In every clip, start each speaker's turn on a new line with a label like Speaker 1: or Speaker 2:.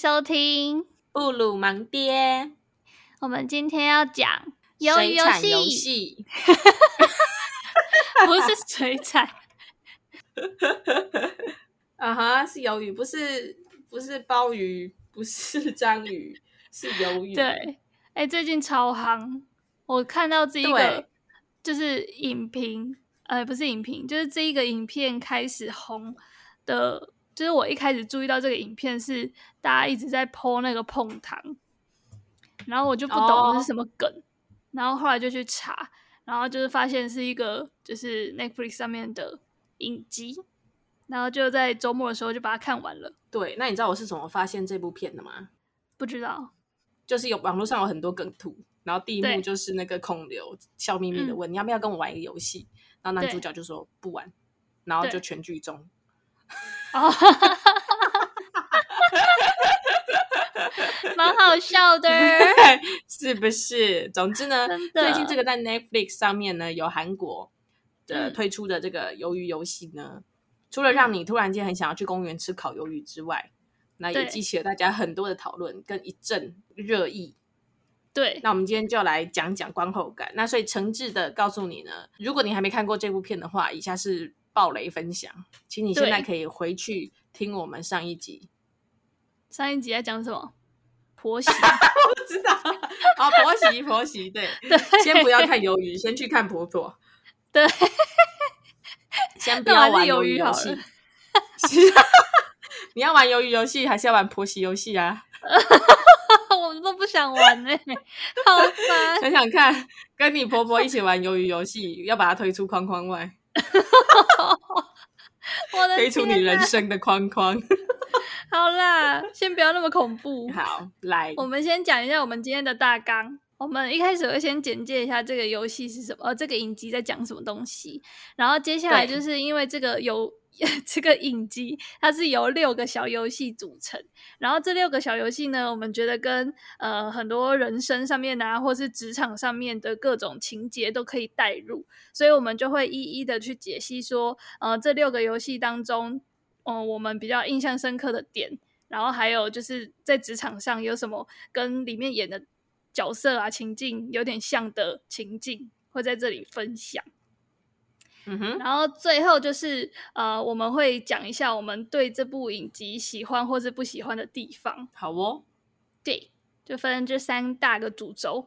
Speaker 1: 收听
Speaker 2: 布鲁盲爹。
Speaker 1: 我们今天要讲鱿鱼游戏，不是水产。
Speaker 2: 啊哈，是鱿鱼，不是不是鲍鱼，不是章鱼，是鱿鱼。
Speaker 1: 对，哎、欸，最近超夯，我看到这一个就是影评，呃，不是影评，就是这一个影片开始红的。就是我一开始注意到这个影片是大家一直在 po 那个碰糖，然后我就不懂是什么梗，oh. 然后后来就去查，然后就是发现是一个就是 Netflix 上面的影集，然后就在周末的时候就把它看完了。
Speaker 2: 对，那你知道我是怎么发现这部片的吗？
Speaker 1: 不知道，
Speaker 2: 就是有网络上有很多梗图，然后第一幕就是那个孔刘笑眯眯的问、嗯、你要不要跟我玩一个游戏，然后男主角就说不玩，然后就全剧终。哦，
Speaker 1: 蛮好笑的，
Speaker 2: 是不是？总之呢，最近这个在 Netflix 上面呢，有韩国的推出的这个鱿鱼游戏呢，嗯、除了让你突然间很想要去公园吃烤鱿鱼之外，那也激起了大家很多的讨论跟一阵热议。
Speaker 1: 对，
Speaker 2: 那我们今天就来讲讲观后感。那所以诚挚的告诉你呢，如果你还没看过这部片的话，以下是。暴雷分享，请你现在可以回去听我们上一集。
Speaker 1: 上一集在讲什么？婆媳？
Speaker 2: 我不知道。好，婆媳，婆媳，对，对，先不要看鱿鱼，先去看婆婆。
Speaker 1: 对，
Speaker 2: 先不要玩鱿鱼游戏。你要玩鱿鱼游戏，还是要玩婆媳游戏啊？
Speaker 1: 我都不想玩呢、欸，好烦。
Speaker 2: 想想看，跟你婆婆一起玩鱿鱼游戏，要把它推出框框外。
Speaker 1: 我的
Speaker 2: 飞出你人生的框框。
Speaker 1: 好啦，先不要那么恐怖。
Speaker 2: 好，来，
Speaker 1: 我们先讲一下我们今天的大纲。我们一开始会先简介一下这个游戏是什么，呃，这个影集在讲什么东西。然后接下来就是因为这个有 这个影集，它是由六个小游戏组成。然后这六个小游戏呢，我们觉得跟呃很多人生上面啊，或是职场上面的各种情节都可以带入，所以我们就会一一的去解析说，呃，这六个游戏当中，嗯、呃，我们比较印象深刻的点，然后还有就是在职场上有什么跟里面演的。角色啊，情境有点像的情境会在这里分享。
Speaker 2: 嗯哼，
Speaker 1: 然后最后就是呃，我们会讲一下我们对这部影集喜欢或是不喜欢的地方。
Speaker 2: 好哦，
Speaker 1: 对，就分这三大个主轴。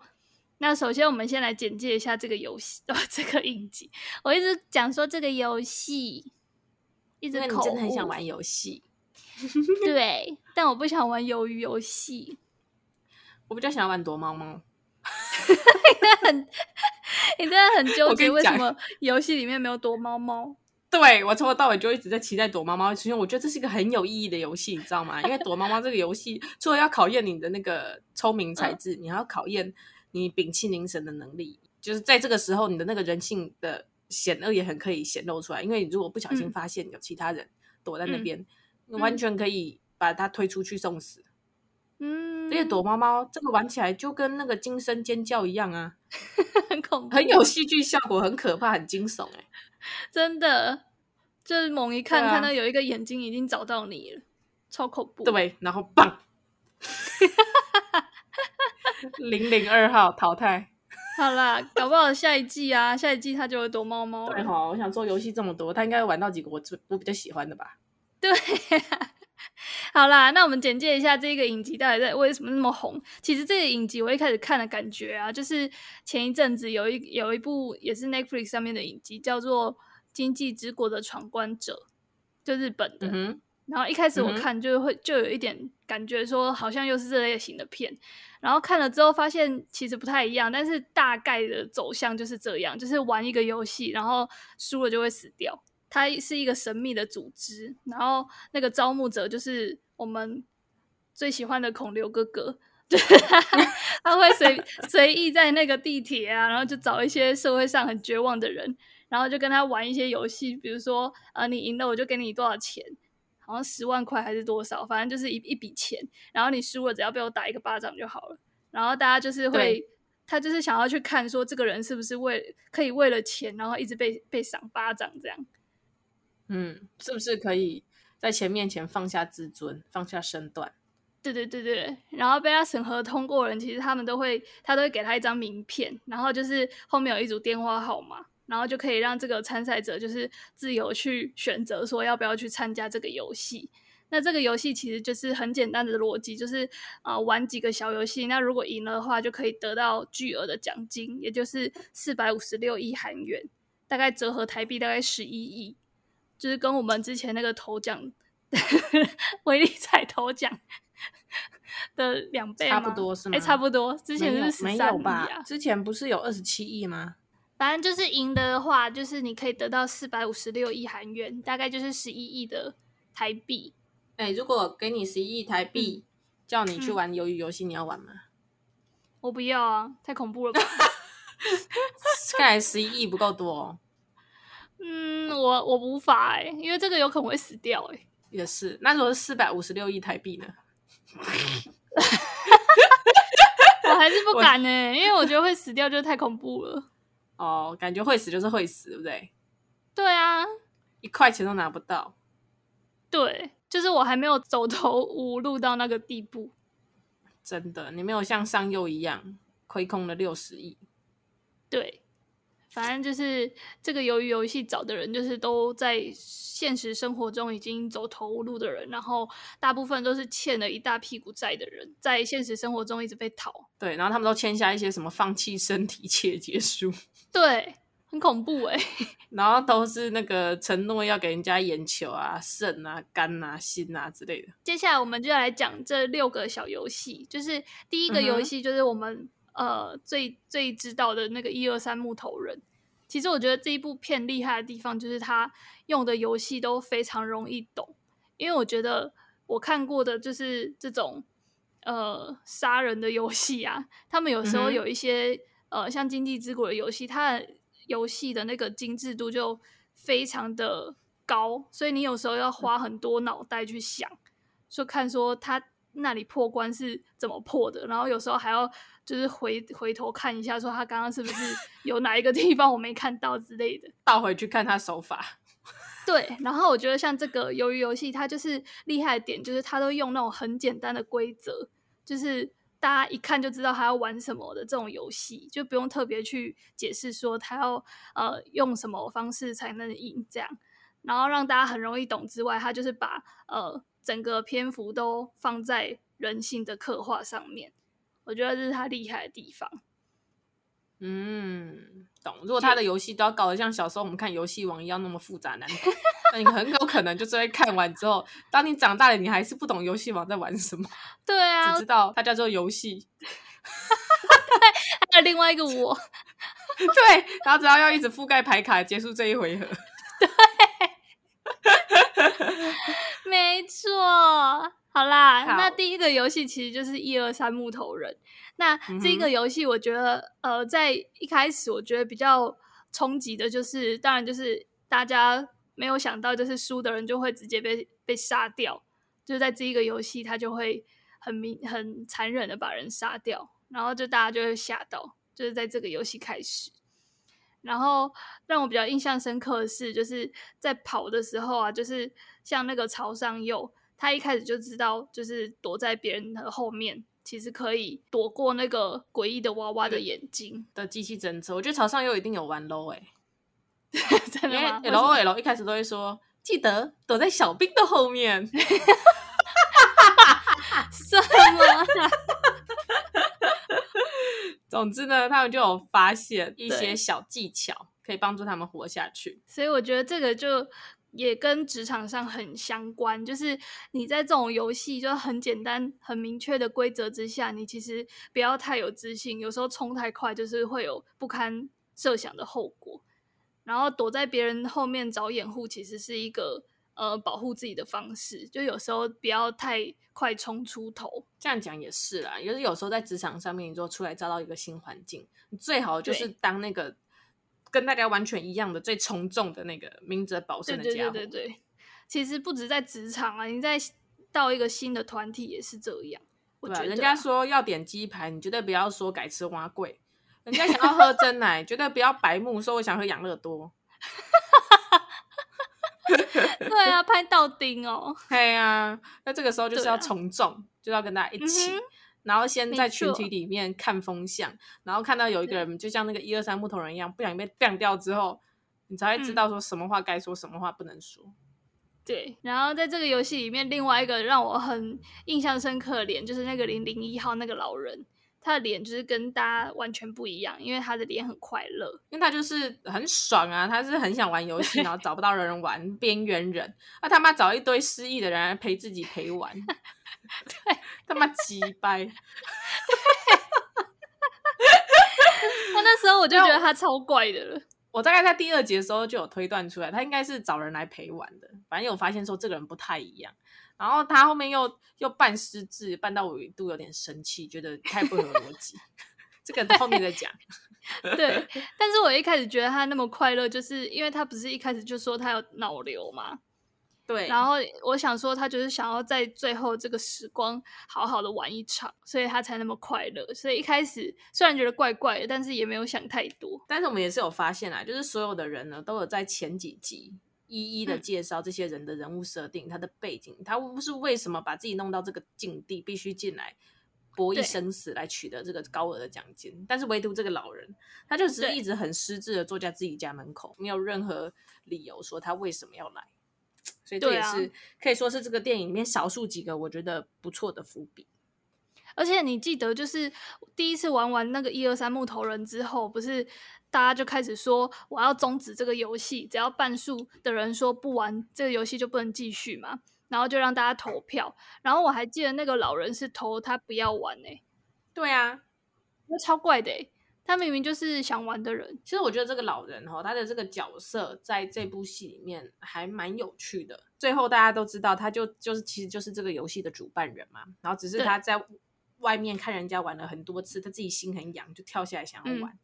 Speaker 1: 那首先我们先来简介一下这个游戏，哦，这个影集。我一直讲说这个游戏，一直
Speaker 2: 你真的很想玩游戏。
Speaker 1: 对，但我不想玩鱿鱼游戏。
Speaker 2: 我比较想要玩躲
Speaker 1: 猫猫，很，你真的很纠结，为什么游戏里面没有躲猫猫？
Speaker 2: 对，我从头到尾就一直在期待躲猫猫，出现我觉得这是一个很有意义的游戏，你知道吗？因为躲猫猫这个游戏，除了要考验你的那个聪明才智，嗯、你还要考验你屏气凝神的能力。就是在这个时候，你的那个人性的险恶也很可以显露出来。因为你如果不小心发现有其他人躲在那边，嗯、你完全可以把他推出去送死。
Speaker 1: 嗯，
Speaker 2: 而且躲猫猫这个玩起来就跟那个惊声尖叫一样啊，
Speaker 1: 很恐怖，
Speaker 2: 很有戏剧效果，很可怕，很惊悚哎、欸，
Speaker 1: 真的，就是猛一看、啊、看到有一个眼睛已经找到你了，超恐怖。
Speaker 2: 对，然后棒，零零二号淘汰。
Speaker 1: 好啦，搞不好下一季啊，下一季他就会躲猫猫。
Speaker 2: 对哈，我想做游戏这么多，他应该会玩到几个我最我比较喜欢的吧？
Speaker 1: 对。好啦，那我们简介一下这个影集到底在为什么那么红。其实这个影集我一开始看的感觉啊，就是前一阵子有一有一部也是 Netflix 上面的影集，叫做《经济之国的闯关者》，就日本的。
Speaker 2: 嗯、
Speaker 1: 然后一开始我看就会就有一点感觉说，好像又是这类型的片。然后看了之后发现其实不太一样，但是大概的走向就是这样，就是玩一个游戏，然后输了就会死掉。它是一个神秘的组织，然后那个招募者就是我们最喜欢的孔刘哥哥，就是他，他会随随意在那个地铁啊，然后就找一些社会上很绝望的人，然后就跟他玩一些游戏，比如说呃，你赢了我就给你多少钱，好像十万块还是多少，反正就是一一笔钱，然后你输了只要被我打一个巴掌就好了，然后大家就是会，他就是想要去看说这个人是不是为可以为了钱，然后一直被被赏巴掌这样。
Speaker 2: 嗯，是不是可以在钱面前放下自尊，放下身段？
Speaker 1: 对对对对，然后被他审核通过的人，其实他们都会，他都会给他一张名片，然后就是后面有一组电话号码，然后就可以让这个参赛者就是自由去选择说要不要去参加这个游戏。那这个游戏其实就是很简单的逻辑，就是啊、呃、玩几个小游戏，那如果赢了的话，就可以得到巨额的奖金，也就是四百五十六亿韩元，大概折合台币大概十一亿，就是跟我们之前那个头奖，威力彩头奖。的两倍
Speaker 2: 差不多是吗？
Speaker 1: 哎、欸，差不多。之前是十三亿啊，
Speaker 2: 之前不是有二十七亿吗？
Speaker 1: 反正就是赢的话，就是你可以得到四百五十六亿韩元，大概就是十一亿的台币。
Speaker 2: 哎、欸，如果给你十一亿台币、嗯，叫你去玩鱿鱼游戏，你要玩吗？
Speaker 1: 我不要啊，太恐怖了吧！
Speaker 2: 看来十一亿不够多、哦。
Speaker 1: 嗯，我我无法哎、欸，因为这个有可能会死掉哎、欸。
Speaker 2: 也是，那如果是四百五十六亿台币呢？
Speaker 1: 我还是不敢呢、欸，因为我觉得会死掉就太恐怖了。
Speaker 2: 哦，感觉会死就是会死，对不对？
Speaker 1: 对啊，
Speaker 2: 一块钱都拿不到。
Speaker 1: 对，就是我还没有走投无路到那个地步。
Speaker 2: 真的，你没有像上佑一样亏空了六十亿。
Speaker 1: 对。反正就是这个鱿鱼游戏找的人，就是都在现实生活中已经走投无路的人，然后大部分都是欠了一大屁股债的人，在现实生活中一直被讨。
Speaker 2: 对，然后他们都签下一些什么放弃身体切结书，
Speaker 1: 对，很恐怖哎。
Speaker 2: 然后都是那个承诺要给人家眼球啊、肾啊、肝啊、心啊之类的。
Speaker 1: 接下来我们就要来讲这六个小游戏，就是第一个游戏就是我们。呃，最最知道的那个一二三木头人，其实我觉得这一部片厉害的地方就是他用的游戏都非常容易懂，因为我觉得我看过的就是这种呃杀人的游戏啊，他们有时候有一些、嗯、呃像经济之国的游戏，它的游戏的那个精致度就非常的高，所以你有时候要花很多脑袋去想，就看说他那里破关是怎么破的，然后有时候还要。就是回回头看一下，说他刚刚是不是 有哪一个地方我没看到之类的，
Speaker 2: 倒回去看他手法。
Speaker 1: 对，然后我觉得像这个鱿鱼游戏，它就是厉害的点，就是它都用那种很简单的规则，就是大家一看就知道他要玩什么的这种游戏，就不用特别去解释说他要呃用什么方式才能赢这样，然后让大家很容易懂之外，他就是把呃整个篇幅都放在人性的刻画上面。我觉得这是他厉害的地方。
Speaker 2: 嗯，懂。如果他的游戏都要搞得像小时候我们看游戏王一样那么复杂难懂，那你很有可能就是会看完之后，当你长大了，你还是不懂游戏王在玩什么。
Speaker 1: 对啊，
Speaker 2: 只知道它叫做游戏。
Speaker 1: 对，还有另外一个我。
Speaker 2: 对，然后只要要一直覆盖牌卡结束这一回合。
Speaker 1: 对，没错。好啦好，那第一个游戏其实就是一二三木头人。那这个游戏，我觉得、嗯，呃，在一开始我觉得比较冲击的就是，当然就是大家没有想到，就是输的人就会直接被被杀掉。就是在这一个游戏，他就会很明很残忍的把人杀掉，然后就大家就会吓到。就是在这个游戏开始，然后让我比较印象深刻的是，就是在跑的时候啊，就是像那个朝上右。他一开始就知道，就是躲在别人的后面，其实可以躲过那个诡异的娃娃的眼睛
Speaker 2: 的机器侦测。我觉得朝上佑一定有玩 low 哎、
Speaker 1: 欸，真的吗？
Speaker 2: 因为 LOL 一开始都会说，记得躲在小兵的后面。
Speaker 1: 什么？
Speaker 2: 总之呢，他们就有发现一些小技巧，可以帮助他们活下去。
Speaker 1: 所以我觉得这个就。也跟职场上很相关，就是你在这种游戏就是很简单、很明确的规则之下，你其实不要太有自信，有时候冲太快就是会有不堪设想的后果。然后躲在别人后面找掩护，其实是一个呃保护自己的方式。就有时候不要太快冲出头。
Speaker 2: 这样讲也是啦，就是有时候在职场上面，你就出来遭到一个新环境，你最好就是当那个。跟大家完全一样的最从众的那个明哲保身的家伙。
Speaker 1: 对对对对，其实不止在职场啊，你在到一个新的团体也是这样。我觉得、啊、
Speaker 2: 人家说要点鸡排，你绝对不要说改吃碗粿。人家想要喝真奶，绝对不要白目说我想喝养乐多。
Speaker 1: 对啊，拍到钉哦。
Speaker 2: 对啊，那这个时候就是要从众、啊，就要跟大家一起，嗯、然后先在群体里面看风向，然后看到有一个人就像那个一二三木头人一样，不小心被干掉之后，你才会知道说什么话该说，什么话不能说。
Speaker 1: 对，然后在这个游戏里面，另外一个让我很印象深刻的脸，就是那个零零一号那个老人。他的脸就是跟大家完全不一样，因为他的脸很快乐，
Speaker 2: 因为他就是很爽啊，他是很想玩游戏，然后找不到人玩，边缘人，啊他妈找一堆失忆的人来陪自己陪玩，
Speaker 1: 对，
Speaker 2: 他妈鸡掰，
Speaker 1: 他那时候我就觉得他超怪的了。
Speaker 2: 我大概在第二集的时候就有推断出来，他应该是找人来陪玩的，反正有发现说这个人不太一样。然后他后面又又扮失智，扮到我一度有点生气，觉得太不合逻辑。这个后面再讲。
Speaker 1: 对，但是我一开始觉得他那么快乐，就是因为他不是一开始就说他有脑瘤嘛。
Speaker 2: 对。
Speaker 1: 然后我想说，他就是想要在最后这个时光好好的玩一场，所以他才那么快乐。所以一开始虽然觉得怪怪的，但是也没有想太多。
Speaker 2: 但是我们也是有发现啊，就是所有的人呢，都有在前几集。一一的介绍这些人的人物设定，嗯、他的背景，他不是为什么把自己弄到这个境地，必须进来博弈生死来取得这个高额的奖金。但是唯独这个老人，他就只是一直很失智的坐在自己家门口，没有任何理由说他为什么要来。所以这也是可以说是这个电影里面少数几个我觉得不错的伏笔。
Speaker 1: 而且你记得，就是第一次玩完那个一二三木头人之后，不是大家就开始说我要终止这个游戏，只要半数的人说不玩这个游戏就不能继续嘛，然后就让大家投票。然后我还记得那个老人是投他不要玩诶、欸。
Speaker 2: 对啊，
Speaker 1: 那超怪的他明明就是想玩的人。
Speaker 2: 其实我觉得这个老人哈，他的这个角色在这部戏里面还蛮有趣的。最后大家都知道，他就就是其实就是这个游戏的主办人嘛，然后只是他在。外面看人家玩了很多次，他自己心很痒，就跳下来想要玩。
Speaker 1: 嗯、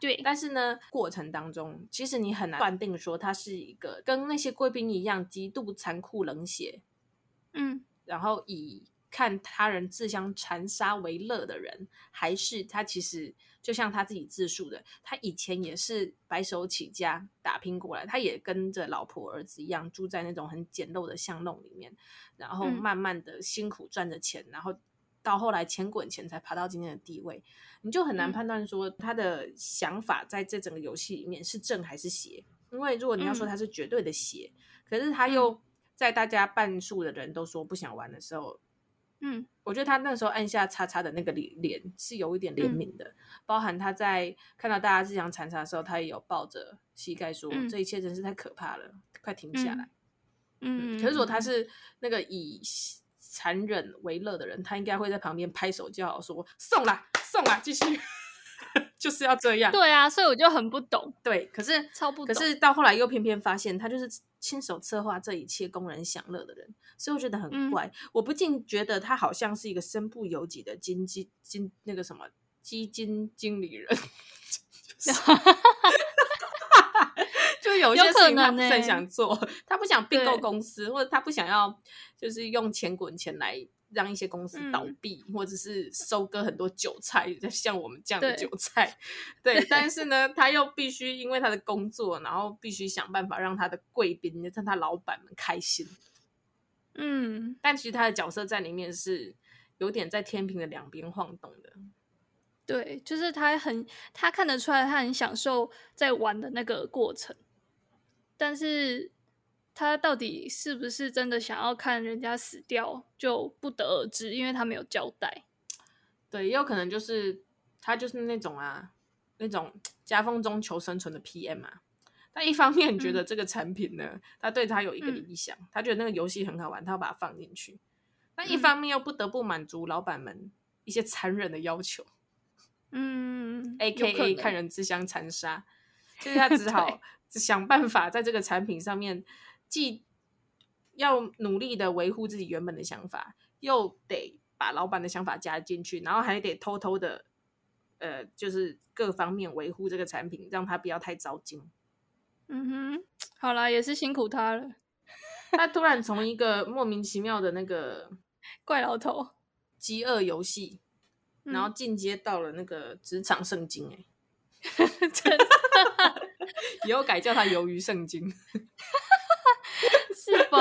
Speaker 1: 对，
Speaker 2: 但是呢，过程当中其实你很难断定说他是一个跟那些贵宾一样极度残酷冷血，
Speaker 1: 嗯，
Speaker 2: 然后以看他人自相残杀为乐的人，还是他其实就像他自己自述的，他以前也是白手起家打拼过来，他也跟着老婆儿子一样住在那种很简陋的巷弄里面，然后慢慢的辛苦赚着钱，嗯、然后。到后来钱滚钱才爬到今天的地位，你就很难判断说他的想法在这整个游戏里面是正还是邪。因为如果你要说他是绝对的邪，嗯、可是他又在大家半数的人都说不想玩的时候，
Speaker 1: 嗯，
Speaker 2: 我觉得他那时候按下叉叉的那个脸脸是有一点怜悯的，嗯、包含他在看到大家自相残杀的时候，他也有抱着膝盖说：“嗯、这一切真是太可怕了，快停下来。
Speaker 1: 嗯”嗯，
Speaker 2: 可是如果他是那个以。残忍为乐的人，他应该会在旁边拍手叫好，说：“送啦，送啦，继续，就是要这样。”
Speaker 1: 对啊，所以我就很不懂。
Speaker 2: 对，可是
Speaker 1: 超不懂。
Speaker 2: 可是到后来又偏偏发现，他就是亲手策划这一切、供人享乐的人，所以我觉得很怪。嗯、我不禁觉得他好像是一个身不由己的经济经那个什么基金经理人。就是 就有一些事情他不很想做，欸、他不想并购公司，或者他不想要，就是用钱滚钱来让一些公司倒闭，嗯、或者是收割很多韭菜，像我们这样的韭菜。对，对，但是呢，他又必须因为他的工作，然后必须想办法让他的贵宾，让他老板们开心。
Speaker 1: 嗯，
Speaker 2: 但其实他的角色在里面是有点在天平的两边晃动的。
Speaker 1: 对，就是他很，他看得出来，他很享受在玩的那个过程。但是他到底是不是真的想要看人家死掉，就不得而知，因为他没有交代。
Speaker 2: 对，也有可能就是他就是那种啊，那种夹缝中求生存的 PM 啊。但一方面觉得这个产品呢，嗯、他对他有一个理想，嗯、他觉得那个游戏很好玩，他要把它放进去。但一方面又不得不满足老板们一些残忍的要求。
Speaker 1: 嗯
Speaker 2: ，AKA 看人自相残杀，所以他只好。想办法在这个产品上面，既要努力的维护自己原本的想法，又得把老板的想法加进去，然后还得偷偷的，呃，就是各方面维护这个产品，让他不要太糟心。
Speaker 1: 嗯哼，好啦，也是辛苦他了。
Speaker 2: 他突然从一个莫名其妙的那个
Speaker 1: 怪老头
Speaker 2: 饥饿游戏，然后进阶到了那个职场圣经，欸，
Speaker 1: 哎，真的。
Speaker 2: 以后改叫他鱿鱼圣经，
Speaker 1: 是否？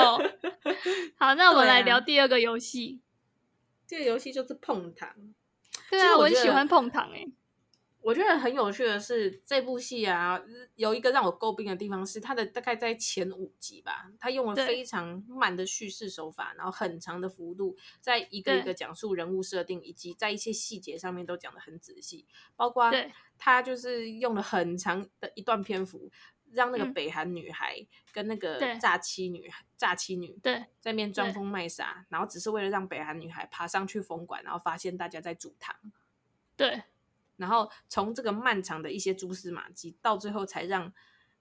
Speaker 1: 好，那我们来聊第二个游戏。
Speaker 2: 这个游戏就是碰糖。
Speaker 1: 对啊，我，我很喜欢碰糖诶、欸。
Speaker 2: 我觉得很有趣的是，这部戏啊，有一个让我诟病的地方是，它的大概在前五集吧，它用了非常慢的叙事手法，然后很长的幅度，在一个一个讲述人物设定，以及在一些细节上面都讲得很仔细，包括它就是用了很长的一段篇幅，让那个北韩女孩跟那个诈欺女诈欺女
Speaker 1: 对
Speaker 2: 在面装疯卖傻，然后只是为了让北韩女孩爬上去封馆，然后发现大家在煮糖，
Speaker 1: 对。
Speaker 2: 然后从这个漫长的一些蛛丝马迹，到最后才让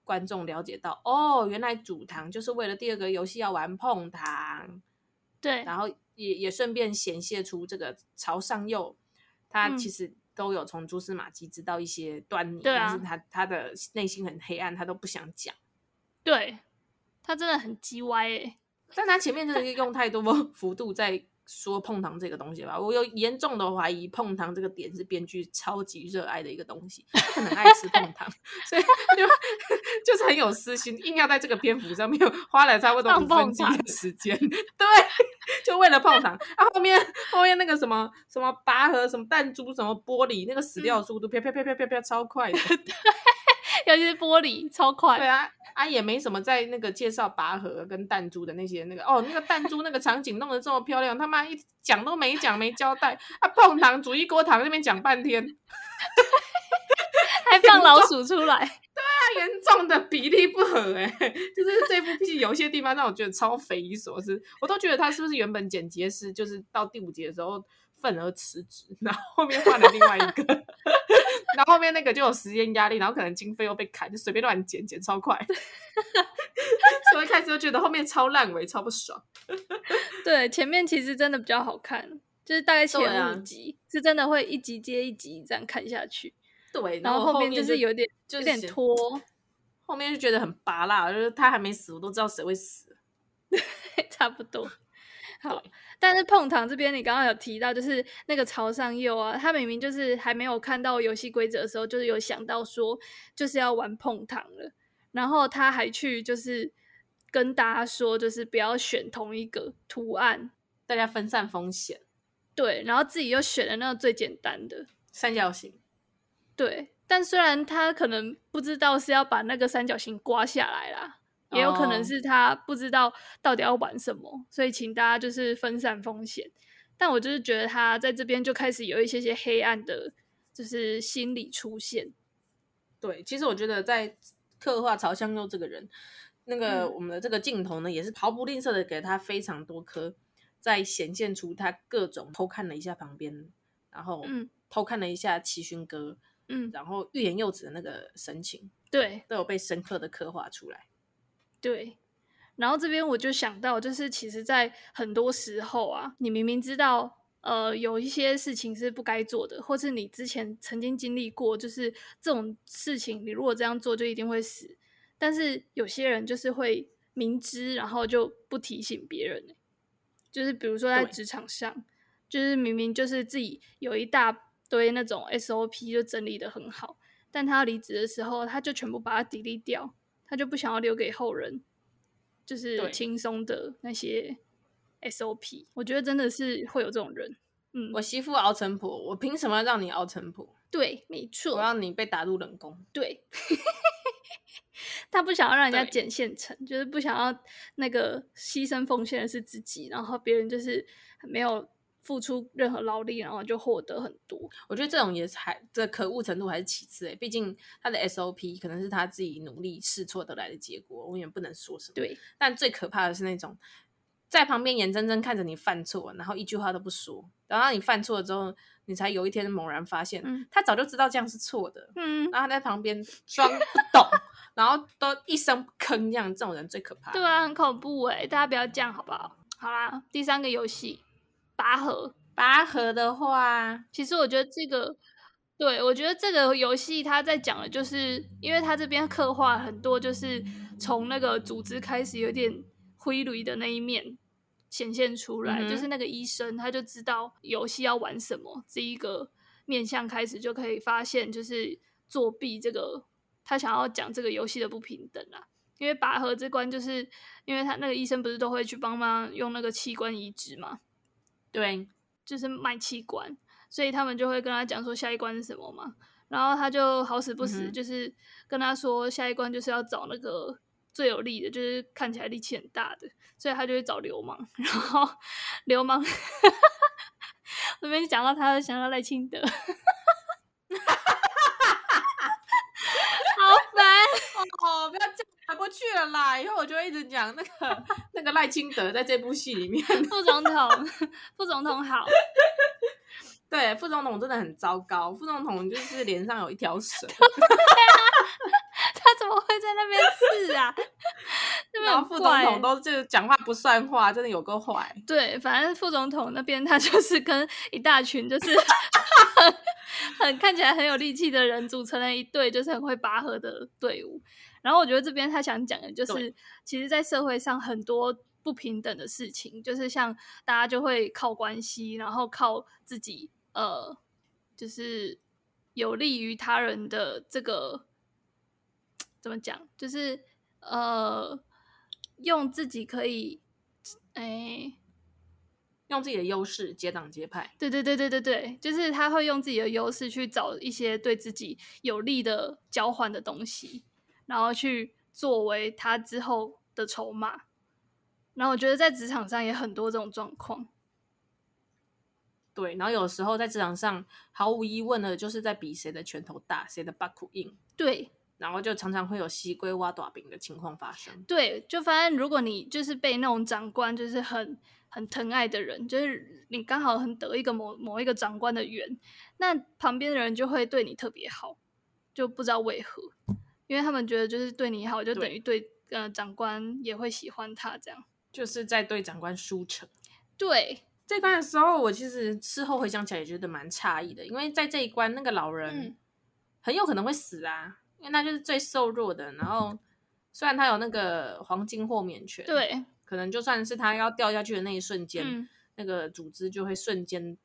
Speaker 2: 观众了解到，哦，原来煮糖就是为了第二个游戏要玩碰糖。
Speaker 1: 对，
Speaker 2: 然后也也顺便显现出这个朝上右，他其实都有从蛛丝马迹知道一些端倪，嗯、但是他他的内心很黑暗，他都不想讲。
Speaker 1: 对，他真的很鸡歪诶，
Speaker 2: 但他前面真的用太多 幅度在。说碰糖这个东西吧，我有严重的怀疑碰糖这个点是编剧超级热爱的一个东西，他可能爱吃碰糖，所以就就是很有私心，硬要在这个篇幅上面花了差不多五分之一的时间，对，就为了碰糖。啊，后面后面那个什么什么拔河什么弹珠什么玻璃，那个死掉的速度啪啪啪啪啪啪超快的，对，
Speaker 1: 尤其是玻璃超快，
Speaker 2: 对啊。啊，也没什么在那个介绍拔河跟弹珠的那些那个哦，那个弹珠那个场景弄得这么漂亮，他妈一讲都没讲没交代啊！碰糖煮一锅糖那边讲半天，
Speaker 1: 还放老鼠出来，对
Speaker 2: 啊，严重的比例不合哎，就是这部剧有些地方让我觉得超匪夷所思，我都觉得他是不是原本剪辑师就是到第五集的时候愤而辞职，然后后面换了另外一个。然后后面那个就有时间压力，然后可能经费又被砍，就随便乱剪，剪超快。所以一开始就觉得后面超烂尾，超不爽。
Speaker 1: 对，前面其实真的比较好看，就是大概前五集、啊、是真的会一集接一集这样看下去。
Speaker 2: 对，
Speaker 1: 然后后面就是有点
Speaker 2: 就
Speaker 1: 有点拖，
Speaker 2: 后面就觉得很拔辣，就是他还没死，我都知道谁会死。
Speaker 1: 差不多。好。但是碰糖这边，你刚刚有提到，就是那个朝上右啊，他明明就是还没有看到游戏规则的时候，就是有想到说就是要玩碰糖了，然后他还去就是跟大家说，就是不要选同一个图案，
Speaker 2: 大家分散风险。
Speaker 1: 对，然后自己又选了那个最简单的
Speaker 2: 三角形。
Speaker 1: 对，但虽然他可能不知道是要把那个三角形刮下来啦。也有可能是他不知道到底要玩什么，oh. 所以请大家就是分散风险。但我就是觉得他在这边就开始有一些些黑暗的，就是心理出现。
Speaker 2: 对，其实我觉得在刻画朝向佑这个人，那个我们的这个镜头呢，嗯、也是毫不吝啬的给他非常多颗，在显现出他各种偷看了一下旁边，然后偷看了一下齐勋哥，嗯，然后欲言又止的那个神情，
Speaker 1: 对，
Speaker 2: 都有被深刻的刻画出来。
Speaker 1: 对，然后这边我就想到，就是其实，在很多时候啊，你明明知道，呃，有一些事情是不该做的，或是你之前曾经经历过，就是这种事情，你如果这样做，就一定会死。但是有些人就是会明知，然后就不提醒别人。就是比如说在职场上，就是明明就是自己有一大堆那种 SOP 就整理的很好，但他离职的时候，他就全部把它 delete 掉。他就不想要留给后人，就是轻松的那些 SOP。我觉得真的是会有这种人。嗯，
Speaker 2: 我媳妇熬成婆，我凭什么让你熬成婆？
Speaker 1: 对，没错，
Speaker 2: 我让你被打入冷宫。
Speaker 1: 对，他不想要让人家捡现成，就是不想要那个牺牲奉献的是自己，然后别人就是没有。付出任何劳力，然后就获得很多。
Speaker 2: 我觉得这种也是还这可恶程度还是其次诶，毕竟他的 SOP 可能是他自己努力试错得来的结果，我也不能说什么。
Speaker 1: 对，
Speaker 2: 但最可怕的是那种在旁边眼睁睁看着你犯错，然后一句话都不说，然后你犯错了之后，你才有一天猛然发现，嗯，他早就知道这样是错的，嗯，然后他在旁边 装不懂，然后都一声不吭，这样这种人最可怕。
Speaker 1: 对啊，很恐怖诶，大家不要这样好不好？好啦，第三个游戏。拔河，
Speaker 2: 拔河的话，
Speaker 1: 其实我觉得这个，对，我觉得这个游戏它在讲的就是，因为它这边刻画很多，就是从那个组织开始有点灰绿的那一面显现出来，嗯、就是那个医生他就知道游戏要玩什么，这一个面向开始就可以发现，就是作弊这个他想要讲这个游戏的不平等啊，因为拔河这关就是因为他那个医生不是都会去帮忙用那个器官移植嘛。
Speaker 2: 对，
Speaker 1: 就是卖器官，所以他们就会跟他讲说下一关是什么嘛。然后他就好死不死，就是跟他说下一关就是要找那个最有力的，就是看起来力气很大的，所以他就会找流氓。然后流氓，我没讲到他，想到赖清德，
Speaker 2: 哦！不要讲，讲过去了啦。以后我就会一直讲那个那个赖清德在这部戏里面，
Speaker 1: 副总统，副总统好。
Speaker 2: 对，副总统真的很糟糕。副总统就是脸上有一条蛇，
Speaker 1: 他怎么会在那边刺啊？
Speaker 2: 然后副总统都就讲话不算话，真的有够坏。
Speaker 1: 对，反正副总统那边他就是 跟一大群就是很，很看起来很有力气的人组成了一队，就是很会拔河的队伍。然后我觉得这边他想讲的就是，其实，在社会上很多不平等的事情，就是像大家就会靠关系，然后靠自己。呃，就是有利于他人的这个怎么讲？就是呃，用自己可以，哎，
Speaker 2: 用自己的优势结党结派。
Speaker 1: 对对对对对对，就是他会用自己的优势去找一些对自己有利的交换的东西，然后去作为他之后的筹码。然后我觉得在职场上也很多这种状况。
Speaker 2: 对，然后有时候在职场上，毫无疑问的就是在比谁的拳头大，谁的巴苦硬。
Speaker 1: 对，
Speaker 2: 然后就常常会有西龟挖大饼的情况发生。
Speaker 1: 对，就发现如果你就是被那种长官就是很很疼爱的人，就是你刚好很得一个某某一个长官的缘，那旁边的人就会对你特别好，就不知道为何，因为他们觉得就是对你好，就等于对，对呃长官也会喜欢他，这样
Speaker 2: 就是在对长官输诚。
Speaker 1: 对。
Speaker 2: 这关的时候，我其实事后回想起来也觉得蛮诧异的，因为在这一关，那个老人很有可能会死啊，因为他就是最瘦弱的。然后虽然他有那个黄金豁免权，
Speaker 1: 对，
Speaker 2: 可能就算是他要掉下去的那一瞬间，嗯、那个组织就会瞬间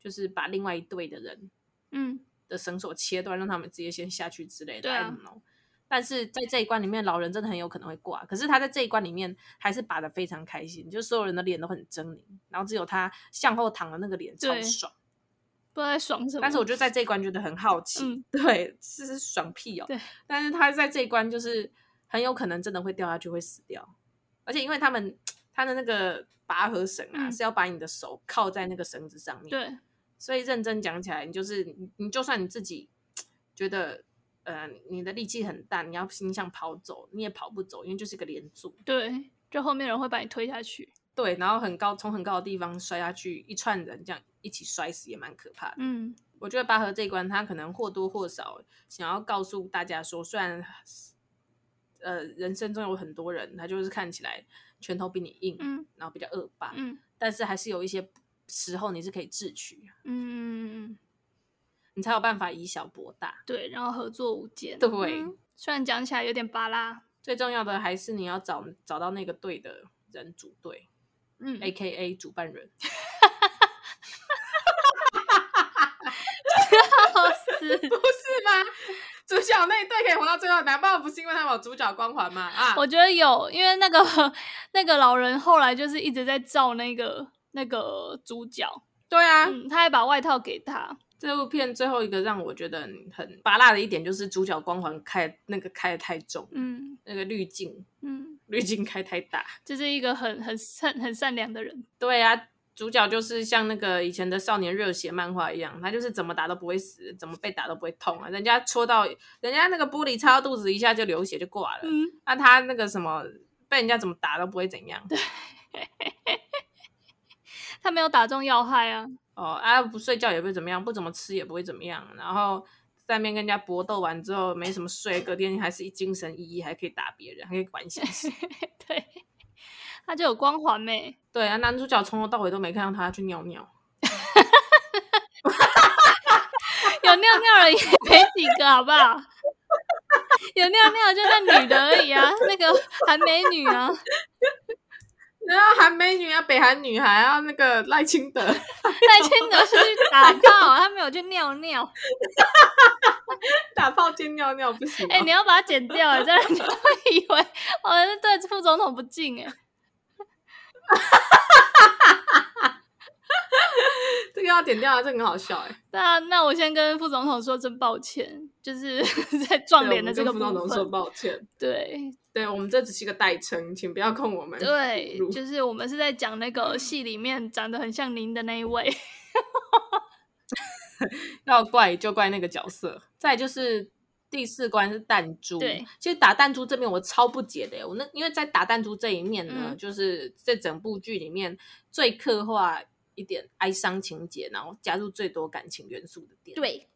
Speaker 2: 就是把另外一队的人，嗯，的绳索切断，让他们直接先下去之类的。对啊。但是在这一关里面，老人真的很有可能会挂。可是他在这一关里面还是拔的非常开心，就所有人的脸都很狰狞，然后只有他向后躺的那个脸超爽，
Speaker 1: 不知道在爽什么。
Speaker 2: 但是我就在这一关觉得很好奇，嗯、对，是是爽屁哦。对，但是他在这一关就是很有可能真的会掉下去，会死掉。而且因为他们他的那个拔河绳啊，嗯、是要把你的手靠在那个绳子上面，
Speaker 1: 对，
Speaker 2: 所以认真讲起来，你就是你就算你自己 觉得。呃，你的力气很大，你要你想跑走，你也跑不走，因为就是一个连坐。
Speaker 1: 对，就后面人会把你推下去。
Speaker 2: 对，然后很高，从很高的地方摔下去，一串人这样一起摔死也蛮可怕的。嗯，我觉得拔河这一关，他可能或多或少想要告诉大家说，虽然呃人生中有很多人，他就是看起来拳头比你硬，嗯，然后比较恶霸，嗯，但是还是有一些时候你是可以智取。嗯。你才有办法以小博大，
Speaker 1: 对，然后合作无间。
Speaker 2: 对，
Speaker 1: 嗯、虽然讲起来有点巴拉，
Speaker 2: 最重要的还是你要找找到那个对的人组队，嗯，A K A 主办人。不是吗？主角那一对可以活到最后，难道不是因为他们有主角光环吗？啊，
Speaker 1: 我觉得有，因为那个 那个老人后来就是一直在照那个那个主角。
Speaker 2: 对啊，
Speaker 1: 嗯，他还把外套给他。
Speaker 2: 这部片最后一个让我觉得很拔辣的一点，就是主角光环开那个开的太重，嗯，那个滤镜，嗯，滤镜开太大，
Speaker 1: 就是一个很很善很善良的人。
Speaker 2: 对啊，主角就是像那个以前的少年热血漫画一样，他就是怎么打都不会死，怎么被打都不会痛啊。人家戳到，人家那个玻璃插到肚子一下就流血就挂了，嗯，那他那个什么被人家怎么打都不会怎样，对，
Speaker 1: 他没有打中要害啊。
Speaker 2: 哦啊，不睡觉也不会怎么样，不怎么吃也不会怎么样，然后在那边跟人家搏斗完之后没什么睡，隔天还是一精神奕奕，还可以打别人，还可以管闲事。
Speaker 1: 对，他就有光环呗。
Speaker 2: 对啊，男主角从头到尾都没看到他去尿尿。
Speaker 1: 有尿尿的也没几个，好不好？有尿尿就那女的而已啊，那个韩美女啊。
Speaker 2: 然后韩美女啊，北韩女孩啊，那个赖清德，赖
Speaker 1: 清德是去打炮，他没有去尿尿，
Speaker 2: 打炮兼尿尿不行。
Speaker 1: 哎、欸，你要把它剪掉，这样人家会以为我是对副总统不敬哎。
Speaker 2: 这个要点掉啊，这个很好笑哎。
Speaker 1: 那那我先跟副总统说声抱歉，就是 在撞脸的这个部分。
Speaker 2: 副总统说抱歉。
Speaker 1: 对
Speaker 2: 对，我们这只是一个代称，请不要控我们。
Speaker 1: 对，就是我们是在讲那个戏里面长得很像您的那一位。
Speaker 2: 要怪就怪那个角色。再就是。第四关是弹珠，
Speaker 1: 对，
Speaker 2: 其实打弹珠这边我超不解的，我那因为在打弹珠这一面呢，
Speaker 1: 嗯、
Speaker 2: 就是这整部剧里面最刻画一点哀伤情节，然后加入最多感情元素的点。
Speaker 1: 对，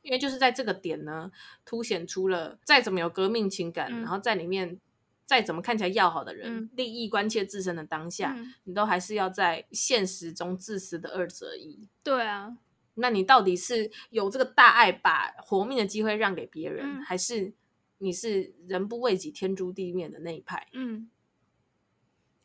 Speaker 2: 因为就是在这个点呢，凸显出了再怎么有革命情感，嗯、然后在里面再怎么看起来要好的人，嗯、利益关切自身的当下，嗯、你都还是要在现实中自私的二择一。
Speaker 1: 对啊。
Speaker 2: 那你到底是有这个大爱，把活命的机会让给别人，嗯、还是你是人不为己，天诛地灭的那一派？
Speaker 1: 嗯，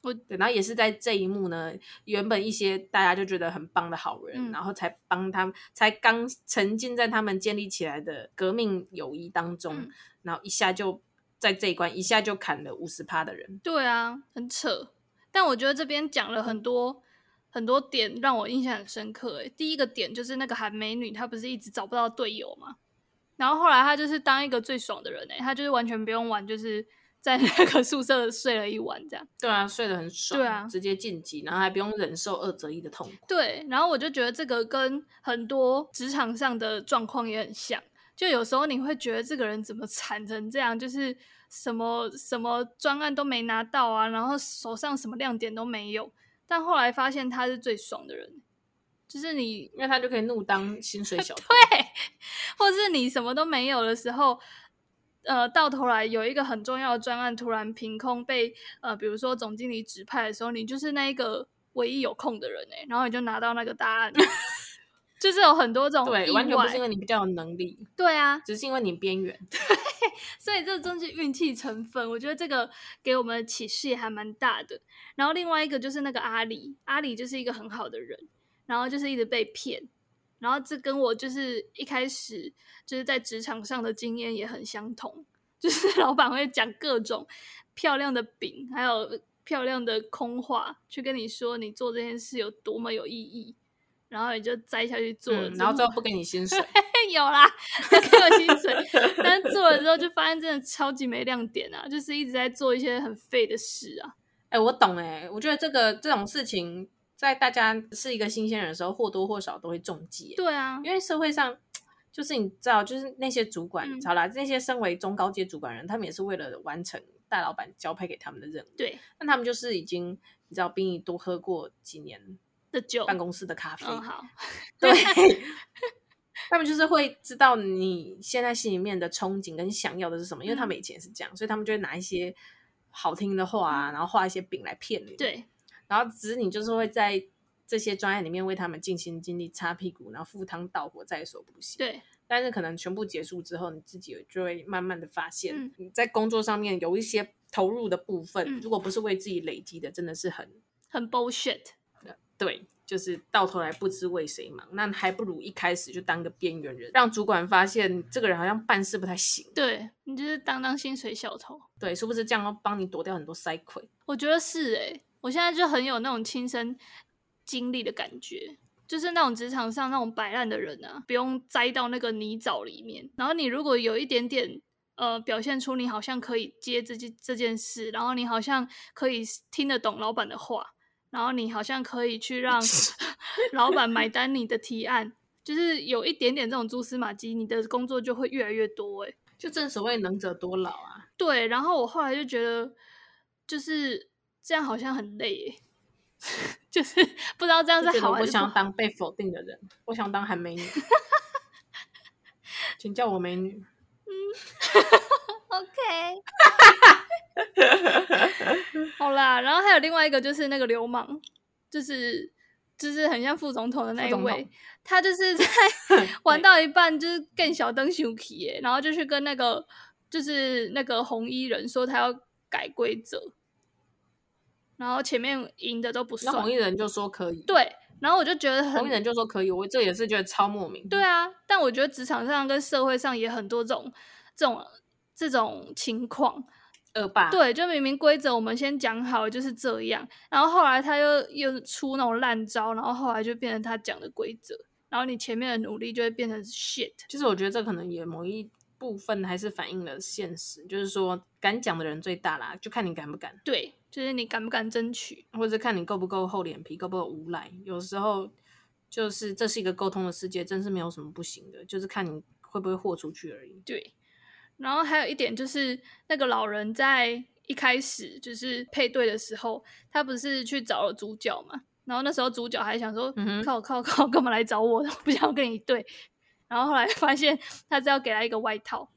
Speaker 2: 我然后也是在这一幕呢，原本一些大家就觉得很棒的好人，嗯、然后才帮他们，才刚沉浸在他们建立起来的革命友谊当中，嗯、然后一下就在这一关一下就砍了五十趴的人。
Speaker 1: 对啊，很扯。但我觉得这边讲了很多。很多点让我印象很深刻，诶，第一个点就是那个韩美女，她不是一直找不到队友吗？然后后来她就是当一个最爽的人，诶，她就是完全不用玩，就是在那个宿舍睡了一晚这样。
Speaker 2: 对啊，睡得很爽。
Speaker 1: 对啊，
Speaker 2: 直接晋级，然后还不用忍受二择一的痛苦。
Speaker 1: 对，然后我就觉得这个跟很多职场上的状况也很像，就有时候你会觉得这个人怎么惨成这样，就是什么什么专案都没拿到啊，然后手上什么亮点都没有。但后来发现他是最爽的人，就是你，
Speaker 2: 因为他就可以怒当薪水小偷，
Speaker 1: 对，或是你什么都没有的时候，呃，到头来有一个很重要的专案突然凭空被呃，比如说总经理指派的时候，你就是那一个唯一有空的人哎，然后你就拿到那个答案。就是有很多种，
Speaker 2: 对，完全不是因为你比较有能力，
Speaker 1: 对啊，
Speaker 2: 只是因为你边缘，
Speaker 1: 对，所以这真是运气成分。我觉得这个给我们的启示也还蛮大的。然后另外一个就是那个阿里，阿里就是一个很好的人，然后就是一直被骗，然后这跟我就是一开始就是在职场上的经验也很相同，就是老板会讲各种漂亮的饼，还有漂亮的空话，去跟你说你做这件事有多么有意义。然后你就摘下去做了，
Speaker 2: 嗯，然后最后不给你薪水，
Speaker 1: 有啦，要给我薪水，但是做了之后就发现真的超级没亮点啊，就是一直在做一些很废的事啊。
Speaker 2: 哎，我懂哎，我觉得这个这种事情在大家是一个新鲜人的时候，或多或少都会中计。
Speaker 1: 对啊，
Speaker 2: 因为社会上就是你知道，就是那些主管，好啦，那些身为中高阶主管人，他们也是为了完成大老板交配给他们的任务。
Speaker 1: 对，
Speaker 2: 那他们就是已经你知道，比你多喝过几年。
Speaker 1: 的酒，
Speaker 2: 办公室的咖啡，
Speaker 1: 嗯、好，
Speaker 2: 对，他们就是会知道你现在心里面的憧憬跟想要的是什么，因为他们以前是这样，嗯、所以他们就会拿一些好听的话啊，然后画一些饼来骗你。
Speaker 1: 对，
Speaker 2: 然后只是你就是会在这些专业里面为他们尽心尽力擦屁股，然后赴汤蹈火，在所不惜。
Speaker 1: 对，
Speaker 2: 但是可能全部结束之后，你自己就会慢慢的发现，你在工作上面有一些投入的部分，嗯、如果不是为自己累积的，真的是很
Speaker 1: 很 bullshit。
Speaker 2: 对，就是到头来不知为谁忙，那还不如一开始就当个边缘人，让主管发现这个人好像办事不太行。
Speaker 1: 对，你就是当当薪水小偷。
Speaker 2: 对，是不是这样要帮你躲掉很多塞亏？
Speaker 1: 我觉得是哎，我现在就很有那种亲身经历的感觉，就是那种职场上那种摆烂的人啊，不用栽到那个泥沼里面。然后你如果有一点点呃表现出你好像可以接这件这件事，然后你好像可以听得懂老板的话。然后你好像可以去让 老板买单你的提案，就是有一点点这种蛛丝马迹，你的工作就会越来越多。哎，
Speaker 2: 就正所谓能者多劳啊。
Speaker 1: 对，然后我后来就觉得，就是这样好像很累，就是不知道这样是好还是不。
Speaker 2: 我想当被否定的人，我想当韩美女，请叫我美女。
Speaker 1: 嗯，OK。好啦，然后还有另外一个就是那个流氓，就是就是很像副总统的那一位，他就是在 玩到一半就是更小灯熊皮耶，然后就去跟那个就是那个红衣人说他要改规则，然后前面赢的都不算，
Speaker 2: 那红衣人就说可以，
Speaker 1: 对，然后我就觉得很
Speaker 2: 红衣人就说可以，我这也是觉得超莫名，
Speaker 1: 对啊，但我觉得职场上跟社会上也很多这种这种这种情况。
Speaker 2: 恶霸。
Speaker 1: 对，就明明规则我们先讲好就是这样，然后后来他又又出那种烂招，然后后来就变成他讲的规则，然后你前面的努力就会变成 shit。
Speaker 2: 其实我觉得这可能也某一部分还是反映了现实，就是说敢讲的人最大啦，就看你敢不敢。
Speaker 1: 对，就是你敢不敢争取，
Speaker 2: 或者看你够不够厚脸皮，够不够无赖。有时候就是这是一个沟通的世界，真是没有什么不行的，就是看你会不会豁出去而已。
Speaker 1: 对。然后还有一点就是，那个老人在一开始就是配对的时候，他不是去找了主角嘛？然后那时候主角还想说：“嗯、靠靠靠，干嘛来找我？不想跟你对。”然后后来发现他是要给他一个外套，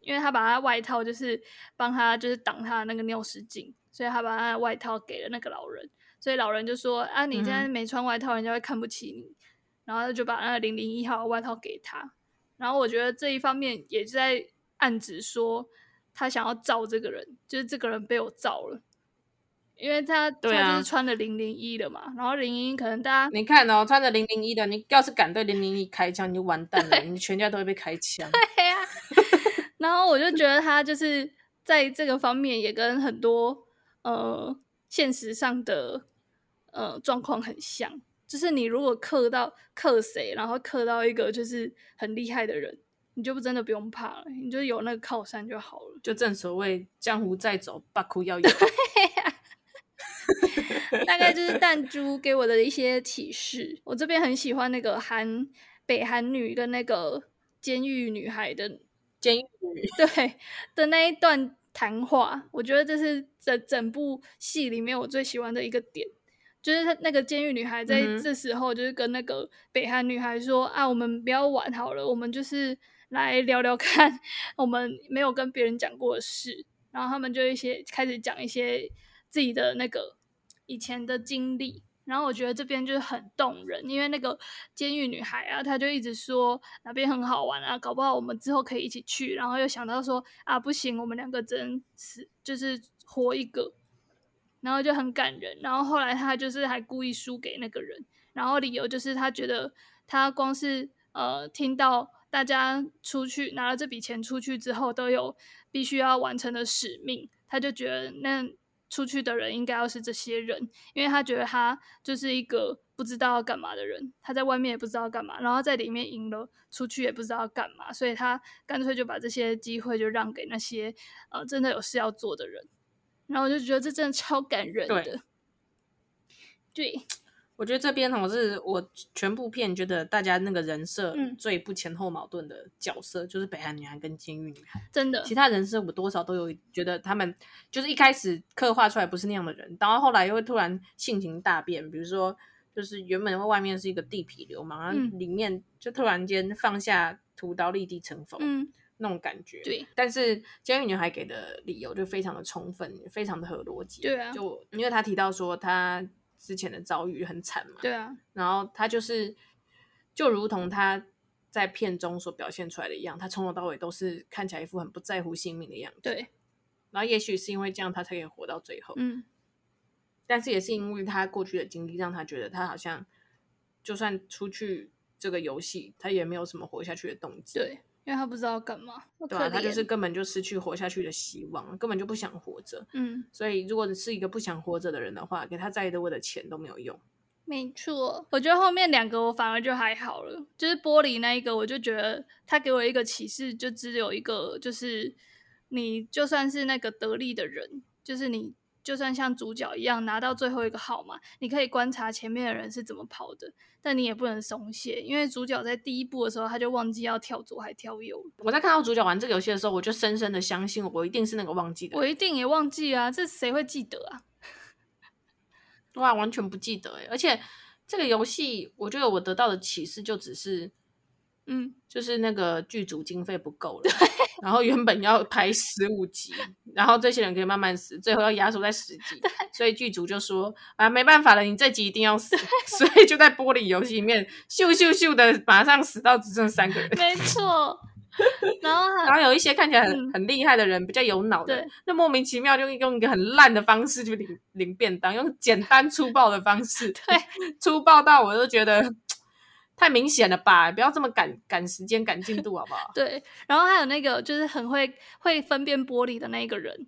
Speaker 1: 因为他把他外套就是帮他就是挡他的那个尿失禁，所以他把他的外套给了那个老人。所以老人就说：“啊，你现在没穿外套，人家会看不起你。”然后他就把那个零零一号的外套给他。然后我觉得这一方面也是在。暗指说他想要罩这个人，就是这个人被我罩了，因为他、啊、他就是穿了零零一的嘛，然后零零一可能大家
Speaker 2: 你看哦，穿着零零一的，你要是敢对零零一开枪，你就完蛋了，你全家都会被开枪。
Speaker 1: 对呀、啊，然后我就觉得他就是在这个方面也跟很多呃现实上的呃状况很像，就是你如果克到克谁，然后克到一个就是很厉害的人。你就不真的不用怕了，你就有那个靠山就好了。
Speaker 2: 就正所谓江湖再走，八苦要有。
Speaker 1: 大概就是弹珠给我的一些启示。我这边很喜欢那个韩北韩女跟那个监狱女孩的
Speaker 2: 监狱女
Speaker 1: 对的那一段谈话，我觉得这是整整部戏里面我最喜欢的一个点。就是他那个监狱女孩在这时候就是跟那个北韩女孩说、嗯、啊，我们不要玩好了，我们就是。来聊聊看，我们没有跟别人讲过的事，然后他们就一些开始讲一些自己的那个以前的经历，然后我觉得这边就是很动人，因为那个监狱女孩啊，她就一直说哪边很好玩啊，搞不好我们之后可以一起去，然后又想到说啊不行，我们两个真是就是活一个，然后就很感人，然后后来她就是还故意输给那个人，然后理由就是她觉得她光是呃听到。大家出去拿了这笔钱出去之后，都有必须要完成的使命。他就觉得那出去的人应该要是这些人，因为他觉得他就是一个不知道要干嘛的人。他在外面也不知道干嘛，然后在里面赢了，出去也不知道要干嘛，所以他干脆就把这些机会就让给那些呃真的有事要做的人。然后我就觉得这真的超感人的。对。对
Speaker 2: 我觉得这边我，是我全部片觉得大家那个人设最不前后矛盾的角色，嗯、就是北韩女孩跟监狱女孩。
Speaker 1: 真的，
Speaker 2: 其他人设我多少都有觉得他们就是一开始刻画出来不是那样的人，然后后来又会突然性情大变。比如说，就是原本外面是一个地痞流氓，然后里面就突然间放下屠刀立地成佛，嗯，那种感觉。对，但是监狱女孩给的理由就非常的充分，非常的合逻辑。
Speaker 1: 对啊，
Speaker 2: 就因为他提到说他。之前的遭遇很惨嘛，
Speaker 1: 对啊，
Speaker 2: 然后他就是就如同他在片中所表现出来的一样，他从头到尾都是看起来一副很不在乎性命的样子。
Speaker 1: 对，
Speaker 2: 然后也许是因为这样，他才可以活到最后。
Speaker 1: 嗯，
Speaker 2: 但是也是因为他过去的经历，让他觉得他好像就算出去这个游戏，他也没有什么活下去的动机。
Speaker 1: 对。因为他不知道干嘛，
Speaker 2: 对啊，他就是根本就失去活下去的希望，根本就不想活着。
Speaker 1: 嗯，
Speaker 2: 所以如果你是一个不想活着的人的话，给他再多的钱都没有用。
Speaker 1: 没错，我觉得后面两个我反而就还好了，就是玻璃那一个，我就觉得他给我一个启示，就只有一个，就是你就算是那个得力的人，就是你。就算像主角一样拿到最后一个号码，你可以观察前面的人是怎么跑的，但你也不能松懈，因为主角在第一步的时候他就忘记要跳左还跳右。
Speaker 2: 我在看到主角玩这个游戏的时候，我就深深的相信我一定是那个忘记的。
Speaker 1: 我一定也忘记啊，这谁会记得啊？
Speaker 2: 哇，完全不记得哎！而且这个游戏，我觉得我得到的启示就只是。
Speaker 1: 嗯，
Speaker 2: 就是那个剧组经费不够了，然后原本要拍十五集，然后这些人可以慢慢死，最后要压缩在十集，所以剧组就说啊，没办法了，你这集一定要死，所以就在玻璃游戏里面咻咻咻的马上死到只剩三个人，
Speaker 1: 没 错。然后
Speaker 2: 然后有一些看起来很、嗯、很厉害的人，比较有脑的，那莫名其妙就用一个很烂的方式就领领便当，用简单粗暴的方式，
Speaker 1: 对，
Speaker 2: 粗暴到我都觉得。太明显了吧！不要这么赶赶时间、赶进度，好不好？
Speaker 1: 对。然后还有那个，就是很会会分辨玻璃的那个人，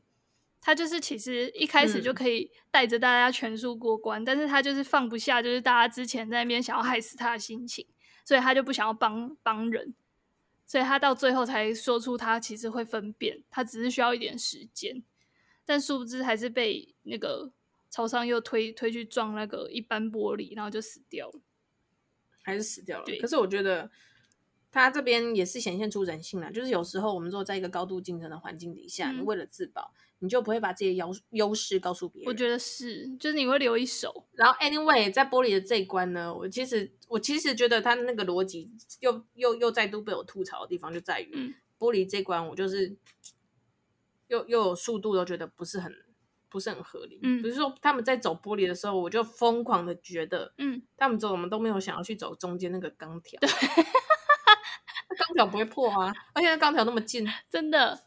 Speaker 1: 他就是其实一开始就可以带着大家全数过关，但是他就是放不下，就是大家之前在那边想要害死他的心情，所以他就不想要帮帮人，所以他到最后才说出他其实会分辨，他只是需要一点时间，但殊不知还是被那个朝上又推推去撞那个一般玻璃，然后就死掉了，
Speaker 2: 还是死掉了。对，可是我觉得。他这边也是显现出人性了，就是有时候我们说在一个高度竞争的环境底下，嗯，你为了自保，你就不会把自己的优优势告诉别人。
Speaker 1: 我觉得是，就是你会留一手。
Speaker 2: 然后，anyway，在玻璃的这一关呢，我其实我其实觉得他那个逻辑又又又再度被我吐槽的地方就在于，嗯，玻璃这关我就是又又有速度都觉得不是很不是很合理。嗯，比如说他们在走玻璃的时候，我就疯狂的觉得，嗯，他们走我们都没有想要去走中间那个钢条。对。钢条不会破啊，而且那钢条那么近，真的，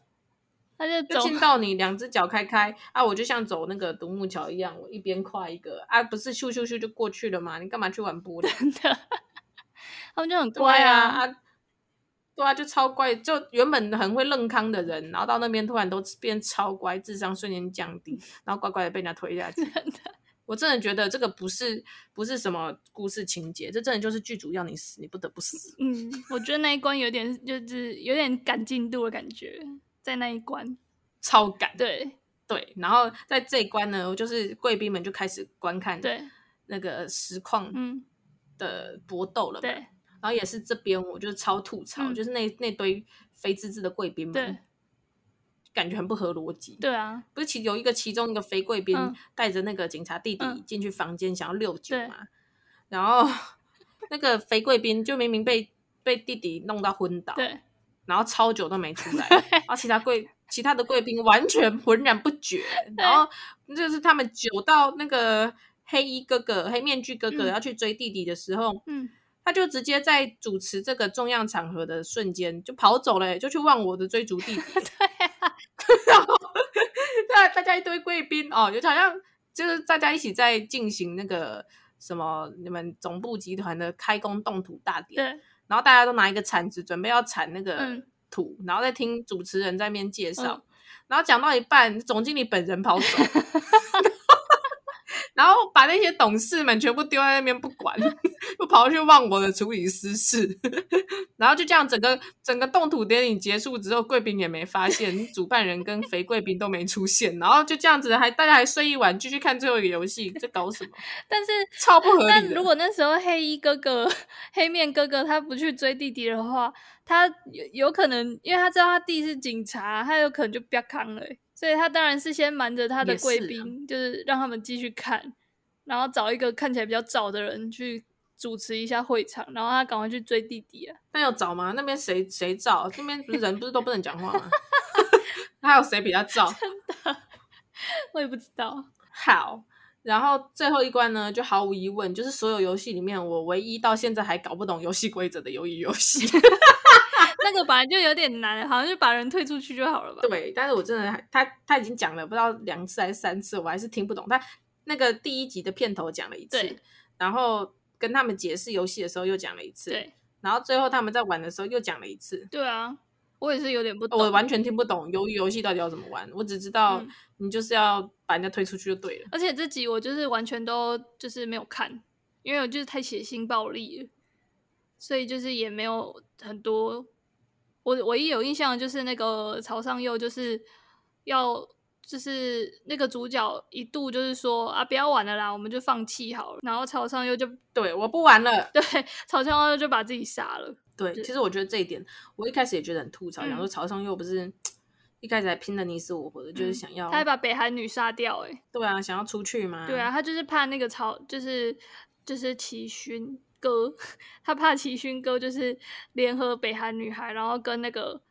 Speaker 2: 他就就近到你两只脚开开啊！我就像走那个独木桥一样，我一边跨一个啊，不是咻咻咻就过去了吗？你干嘛去玩玻璃？真的，他们就很乖啊，啊，对啊，就超乖，就原本很会愣康的人，然后到那边突然都变超乖，智商瞬间降低，然后乖乖的被人家推下去。真的。我真的觉得这个不是不是什么故事情节，这真的就是剧组要你死，你不得不死。嗯，
Speaker 1: 我觉得那一关有点就是有点赶进度的感觉，在那一关
Speaker 2: 超赶。
Speaker 1: 对
Speaker 2: 对，然后在这一关呢，就是贵宾们就开始观看对那个实况嗯的搏斗了嘛。对，然后也是这边我就超吐槽，嗯、就是那那堆肥滋滋的贵宾们。感觉很不合逻辑。对啊，不是其有一个其中一个肥贵宾带着那个警察弟弟进去房间想要六九嘛，然后那个肥贵宾就明明被被弟弟弄到昏倒，对，然后超久都没出来，然后其他贵其他的贵宾完全浑然不觉，然后就是他们久到那个黑衣哥哥、黑面具哥哥要去追弟弟的时候，嗯。他就直接在主持这个重要场合的瞬间就跑走了，就去忘我的追逐弟弟。对啊，然后对大家一堆贵宾哦，就好像就是大家一起在进行那个什么你们总部集团的开工动土大典。对，然后大家都拿一个铲子准备要铲那个土，嗯、然后再听主持人在那边介绍，嗯、然后讲到一半，总经理本人跑走。然后把那些董事们全部丢在那边不管，又跑去忘我的处理私事，然后就这样整个整个动土典礼结束之后，贵宾也没发现，主办人跟肥贵宾都没出现，然后就这样子还大家还睡一晚，继续看最后一个游戏，在搞什么？但是超不合理。但
Speaker 1: 如果那时候黑衣哥哥、黑面哥哥他不去追弟弟的话，他有有可能，因为他知道他弟是警察，他有可能就不要扛了。所以他当然是先瞒着他的贵宾，是啊、就是让他们继续看，然后找一个看起来比较早的人去主持一下会场，然后他赶快去追弟弟啊。
Speaker 2: 那有早吗？那边谁谁早？那边不是人不是都不能讲话吗？还有谁比较早？
Speaker 1: 真的，我也不知道。
Speaker 2: 好，然后最后一关呢，就毫无疑问就是所有游戏里面我唯一到现在还搞不懂游戏规则的鱿鱼游戏。
Speaker 1: 那个本来就有点难，好像就把人退出去就好了吧？
Speaker 2: 对，但是我真的他他已经讲了不知道两次还是三次，我还是听不懂。他那个第一集的片头讲了一次，然后跟他们解释游戏的时候又讲了一次，对，然后最后他们在玩的时候又讲了一次。
Speaker 1: 对啊，我也是有点不懂，
Speaker 2: 我完全听不懂鱿鱼游戏到底要怎么玩。我只知道你就是要把人家推出去就对了。嗯，
Speaker 1: 而且这集我就是完全都就是没有看，因为我就是太血腥暴力了，所以就是也没有很多。我唯一有印象的就是那个朝上佑，就是要就是那个主角一度就是说啊，不要玩了啦，我们就放弃好了。然后朝上佑就
Speaker 2: 对，我不玩了，
Speaker 1: 对，朝上佑就把自己杀了。
Speaker 2: 对，其实我觉得这一点，我一开始也觉得很吐槽，然后朝上佑不是一开始还拼的你死我活的，就是想要、
Speaker 1: 嗯、他还把北韩女杀掉、欸，哎，
Speaker 2: 对啊，想要出去嘛。
Speaker 1: 对啊，他就是怕那个朝，就是就是齐勋。哥，他怕齐勋哥就是联合北韩女孩，然后跟那个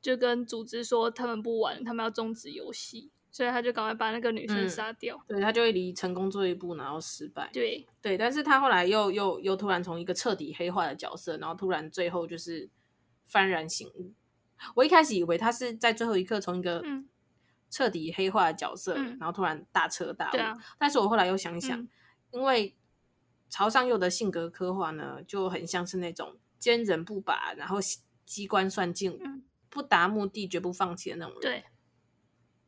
Speaker 1: 就跟组织说他们不玩，他们要终止游戏，所以他就赶快把那个女生杀掉。
Speaker 2: 嗯、对，他就会离成功做一步，然后失败。
Speaker 1: 对
Speaker 2: 对，但是他后来又又又突然从一个彻底黑化的角色，然后突然最后就是幡然醒悟。我一开始以为他是在最后一刻从一个彻底黑化的角色，嗯、然后突然大彻大悟。但是我后来又想想，嗯、因为。朝上佑的性格刻画呢，就很像是那种坚韧不拔，然后机关算尽，嗯、不达目的绝不放弃的那种人。对，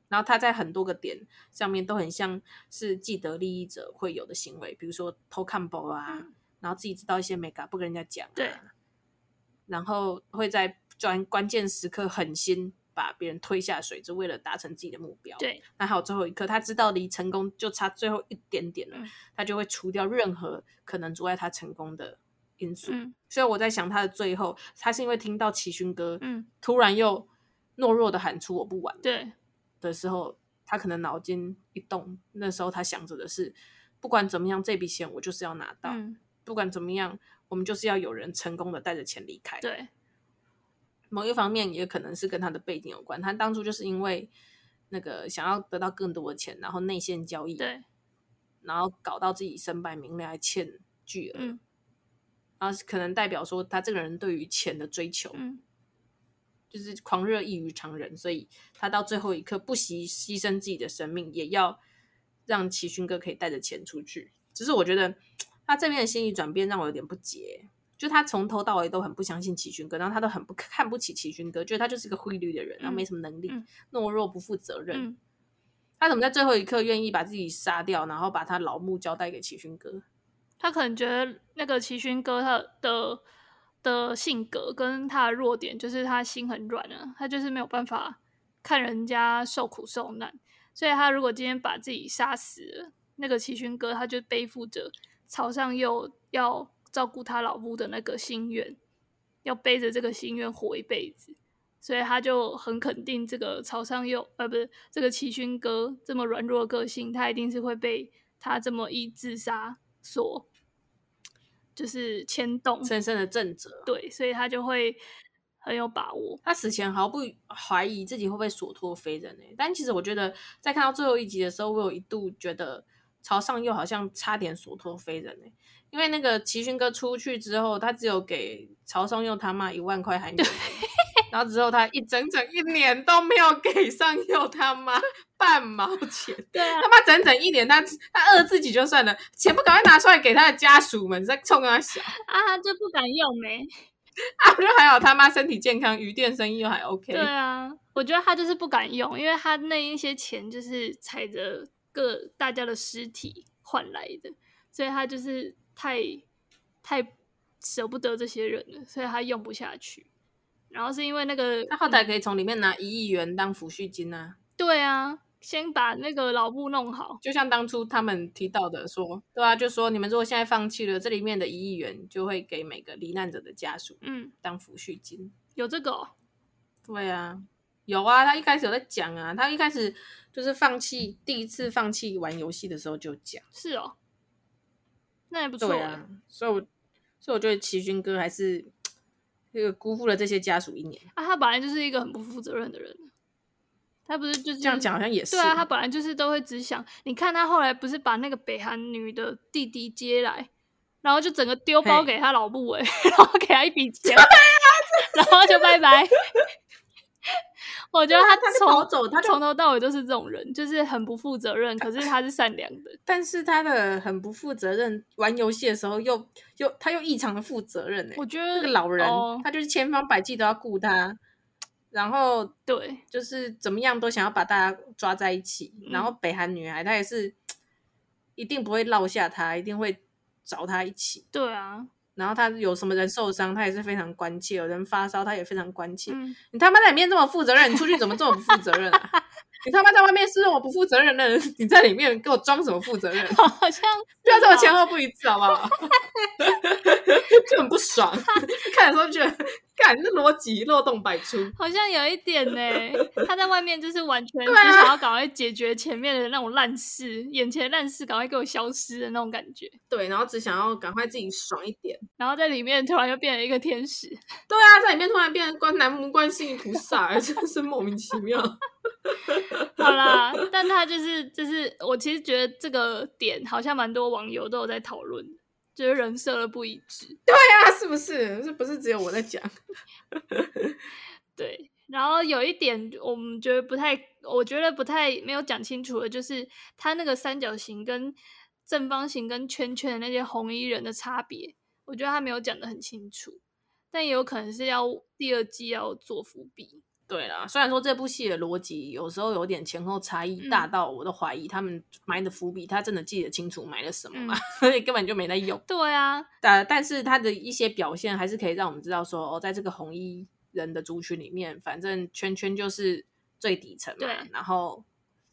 Speaker 2: 然后他在很多个点上面都很像是既得利益者会有的行为，比如说偷看包啊，嗯、然后自己知道一些美感不跟人家讲、啊，
Speaker 1: 对，
Speaker 2: 然后会在关关键时刻狠心把别人推下水，就为了达成自己的目标。
Speaker 1: 对，
Speaker 2: 那还有最后一刻，他知道离成功就差最后一点点了，嗯、他就会除掉任何可能阻碍他成功的因素。嗯、所以我在想，他的最后，他是因为听到齐勋哥，嗯，突然又懦弱的喊出“我不玩”，
Speaker 1: 对。
Speaker 2: 的时候，他可能脑筋一动，那时候他想着的是，不管怎么样，这笔钱我就是要拿到。嗯、不管怎么样，我们就是要有人成功的带着钱离开。
Speaker 1: 对，
Speaker 2: 某一方面也可能是跟他的背景有关。他当初就是因为那个想要得到更多的钱，然后内线交易，
Speaker 1: 对，
Speaker 2: 然后搞到自己身败名裂，还欠巨额。
Speaker 1: 嗯，
Speaker 2: 然后可能代表说他这个人对于钱的追求，嗯。就是狂热异于常人，所以他到最后一刻不惜牺牲自己的生命，也要让齐勋哥可以带着钱出去。只是我觉得他这边的心理转变让我有点不解，就他从头到尾都很不相信齐勋哥，然后他都很不看不起齐勋哥，觉得他就是个灰绿的人，然后没什么能力，嗯、懦弱不负责任。嗯、他怎么在最后一刻愿意把自己杀掉，然后把他老木交代给齐勋哥？
Speaker 1: 他可能觉得那个齐勋哥他的。的性格跟他的弱点就是他心很软啊，他就是没有办法看人家受苦受难，所以他如果今天把自己杀死了，那个齐勋哥他就背负着朝上又要照顾他老母的那个心愿，要背着这个心愿活一辈子，所以他就很肯定这个朝上佑，呃，不是这个齐勋哥这么软弱的个性，他一定是会被他这么一自杀所。就是牵动，
Speaker 2: 深深的震慑。
Speaker 1: 对，所以他就会很有把握。
Speaker 2: 他死前毫不怀疑自己会不会所托非人呢？但其实我觉得，在看到最后一集的时候，我有一度觉得朝上佑好像差点所托非人呢。因为那个齐勋哥出去之后，他只有给曹松佑他妈一万块韩元。然后之后他一整整一年都没有给上佑他妈半毛钱，
Speaker 1: 对啊，
Speaker 2: 他妈整整一年他他饿自己就算了，钱不赶快拿出来给他的家属们，在冲他笑
Speaker 1: 啊，他就不敢用没
Speaker 2: 啊，就还好他妈身体健康，鱼店生意又还 OK。
Speaker 1: 对啊，我觉得他就是不敢用，因为他那一些钱就是踩着各大家的尸体换来的，所以他就是太太舍不得这些人了，所以他用不下去。然后是因为那个，
Speaker 2: 他后台可以从里面拿一亿元当抚恤金啊。
Speaker 1: 对啊，先把那个老布弄好。
Speaker 2: 就像当初他们提到的说，对啊，就说你们如果现在放弃了，这里面的一亿元就会给每个罹难者的家属，嗯，当抚恤金。
Speaker 1: 有这个哦？
Speaker 2: 对啊，有啊。他一开始有在讲啊，他一开始就是放弃第一次放弃玩游戏的时候就讲。
Speaker 1: 是哦，那也不错。
Speaker 2: 对啊，所以我，所以我觉得齐勋哥还是。这个辜负了这些家属一年
Speaker 1: 啊！他本来就是一个很不负责任的人，他不是就是
Speaker 2: 这样讲，好像也是
Speaker 1: 对啊。他本来就是都会只想，你看他后来不是把那个北韩女的弟弟接来，然后就整个丢包给他老布哎，然后给他一笔钱，啊、然后就拜拜。我觉得他从
Speaker 2: 他跑走，他
Speaker 1: 从头到尾都是这种人，就是很不负责任。可是他是善良的，
Speaker 2: 但是他的很不负责任，玩游戏的时候又又他又异常的负责任。
Speaker 1: 我觉得
Speaker 2: 这个老人，
Speaker 1: 哦、
Speaker 2: 他就是千方百计都要顾他，然后
Speaker 1: 对，
Speaker 2: 就是怎么样都想要把大家抓在一起。嗯、然后北韩女孩，她也是 一定不会落下他，一定会找他一起。
Speaker 1: 对啊。
Speaker 2: 然后他有什么人受伤，他也是非常关切；有人发烧，他也非常关切。嗯、你他妈在里面这么负责任，你出去怎么这么不负责任啊？你他妈在外面是这么不负责任的人，你在里面给我装什么负责任？
Speaker 1: 好像
Speaker 2: 不要这么前后不一致，好不好？就很不爽，看的时候觉得。感这逻辑漏洞百出，
Speaker 1: 好像有一点呢。他在外面就是完全只想要赶快解决前面的那种烂事，啊、眼前烂事赶快给我消失的那种感觉。
Speaker 2: 对，然后只想要赶快自己爽一点，
Speaker 1: 然后在里面突然又变成一个天使。
Speaker 2: 对啊，在里面突然变成观南无观世音菩萨，真的是莫名其妙。
Speaker 1: 好啦，但他就是就是，我其实觉得这个点好像蛮多网友都有在讨论。觉得人设的不一致，
Speaker 2: 对呀、啊，是不是？是不是只有我在讲？
Speaker 1: 对，然后有一点我们觉得不太，我觉得不太没有讲清楚的，就是他那个三角形跟正方形跟圈圈的那些红衣人的差别，我觉得他没有讲的很清楚，但也有可能是要第二季要做伏笔。
Speaker 2: 对啦，虽然说这部戏的逻辑有时候有点前后差异，大到我都怀疑他们埋的伏笔，他真的记得清楚埋了什么嘛？所以根本就没在用。
Speaker 1: 对啊，
Speaker 2: 但但是他的一些表现还是可以让我们知道说，哦，在这个红衣人的族群里面，反正圈圈就是最底层嘛，然后。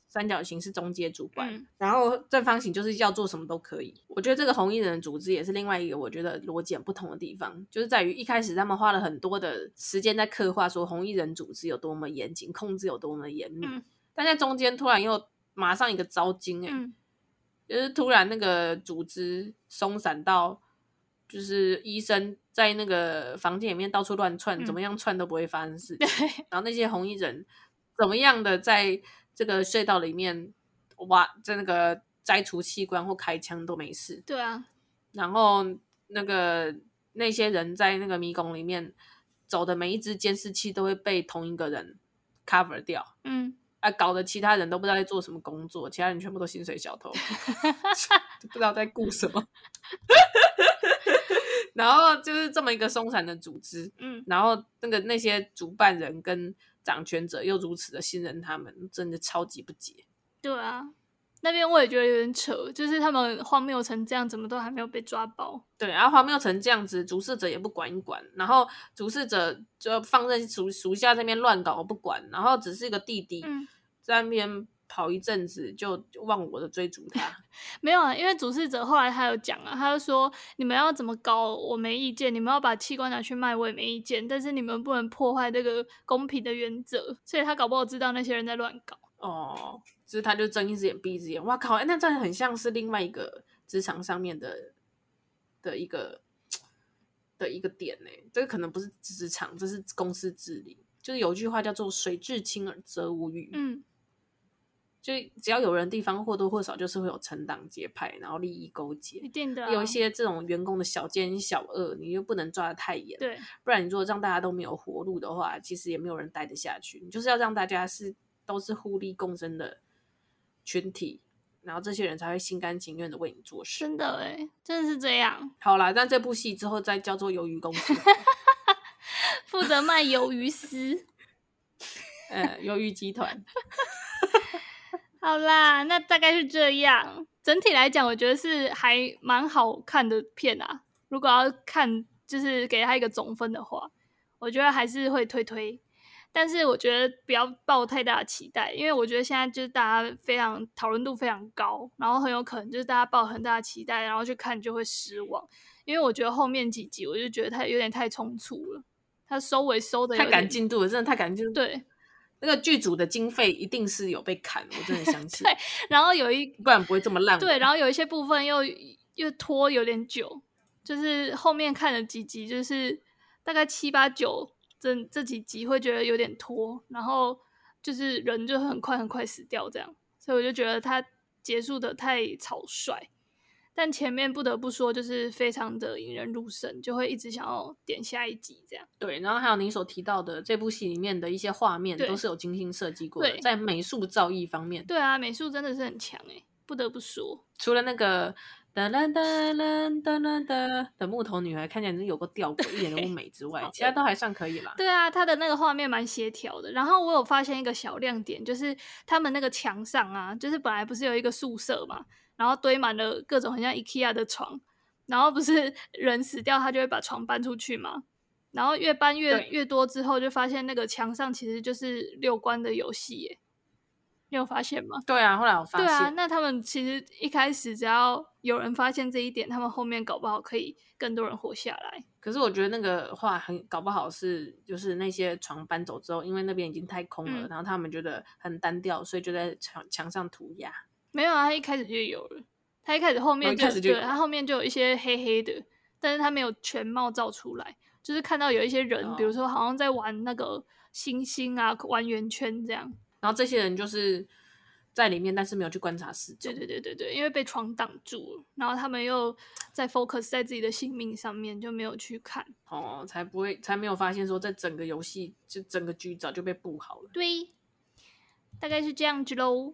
Speaker 2: 三角形是中阶主管，嗯，然后正方形就是要做什么都可以。我觉得这个红衣人的组织也是另外一个我觉得逻辑很不同的地方，就是在于一开始他们花了很多的时间在刻画说红衣人组织有多么严谨，控制有多么严密，嗯，但在中间突然又马上一个招惊，哎，嗯，就是突然那个组织松散到，就是医生在那个房间里面到处乱窜，嗯，怎么样窜都不会发生事情，然后那些红衣人怎么样的在。这个隧道里面挖，在那个摘除器官或开枪都没事。
Speaker 1: 对啊，
Speaker 2: 然后那个那些人在那个迷宫里面走的每一只监视器都会被同一个人 cover 掉。嗯，啊，搞得其他人都不知道在做什么工作，其他人全部都薪水小偷，不知道在顾什么。然后就是这么一个松散的组织，嗯，然后那个那些主办人跟。掌权者又如此的信任他们，真的超级不解。对
Speaker 1: 啊，那边我也觉得有点扯，就是他们荒谬成这样，怎么都还没有被抓包？
Speaker 2: 对，然后荒谬成这样子，主事者也不管一管，然后主事者就放任属属下这边乱搞不管，然后只是一个弟弟在那边。嗯跑一阵子就忘我的追逐他，
Speaker 1: 没有啊，因为主事者后来他有讲啊，他就说你们要怎么搞我没意见，你们要把器官拿去卖我也没意见，但是你们不能破坏这个公平的原则，所以他搞不好知道那些人在乱搞
Speaker 2: 哦，就是他就睁一只眼闭一只眼，哇靠，那这样很像是另外一个职场上面的的一个的一个点呢，这个可能不是职场，这是公司治理，就是有一句话叫做水至清而则无鱼，嗯。就只要有人地方或多或少就是会有成党结派，然后利益勾结，
Speaker 1: 一定的、啊。
Speaker 2: 有一些这种员工的小奸小恶，你又不能抓得太严，对，不然你如果让大家都没有活路的话，其实也没有人待得下去。你就是要让大家是都是互利共生的群体，然后这些人才会心甘情愿的为你做事。
Speaker 1: 真的哎，真的是这样。
Speaker 2: 好啦，但这部戏之后再叫做鱿鱼公司，
Speaker 1: 负责卖鱿鱼丝，
Speaker 2: 呃，鱿鱼集团。
Speaker 1: 好啦，那大概是这样。整体来讲，我觉得是还蛮好看的片啊。如果要看，就是给他一个总分的话，我觉得还是会推推。但是我觉得不要抱太大的期待，因为我觉得现在就是大家非常讨论度非常高，然后很有可能就是大家抱很大的期待，然后去看就会失望。因为我觉得后面几集我就觉得他有点太冲突了，他收尾收的
Speaker 2: 太赶进度了，真的太赶进度。
Speaker 1: 对。
Speaker 2: 那个剧组的经费一定是有被砍，我真的相信。
Speaker 1: 对，然后有一
Speaker 2: 不然不会这么烂。
Speaker 1: 对，然后有一些部分又又拖有点久，就是后面看了几集，就是大概七八九这这几集会觉得有点拖，然后就是人就很快很快死掉这样，所以我就觉得它结束的太草率。但前面不得不说，就是非常的引人入胜，就会一直想要点下一集这样。
Speaker 2: 对，然后还有您所提到的这部戏里面的一些画面，都是有精心设计过的，在美术造诣方面。
Speaker 1: 对啊，美术真的是很强诶，不得不说。
Speaker 2: 除了那个哒啦哒啦哒啦哒的木头女孩看起来是有个吊诡，一点都不美之外，其他都还算可以啦。
Speaker 1: 对啊，她的那个画面蛮协调的。然后我有发现一个小亮点，就是他们那个墙上啊，就是本来不是有一个宿舍嘛。然后堆满了各种很像 IKEA 的床，然后不是 人死掉，他就会把床搬出去嘛。然后越搬越越多之后，就发现那个墙上其实就是六关的游戏耶。你有发现吗？
Speaker 2: 对啊，后来我发现。对啊，
Speaker 1: 那他们其实一开始只要有人发现这一点，他们后面搞不好可以更多人活下来。
Speaker 2: 可是我觉得那个话很搞不好是，就是那些床搬走之后，因为那边已经太空了，嗯、然后他们觉得很单调，所以就在墙墙上涂鸦。
Speaker 1: 没有啊，他一开始就有了。他一开始后面就，就对，他后面就有一些黑黑的，但是他没有全貌照出来，就是看到有一些人，哦、比如说好像在玩那个星星啊，玩圆圈这样。
Speaker 2: 然后这些人就是在里面，但是没有去观察四周。
Speaker 1: 对对对对对，因为被床挡住了，然后他们又在 focus 在自己的性命上面，就没有去看。
Speaker 2: 哦，才不会，才没有发现说，在整个游戏就整个局早就被布好了。
Speaker 1: 对，大概是这样子喽。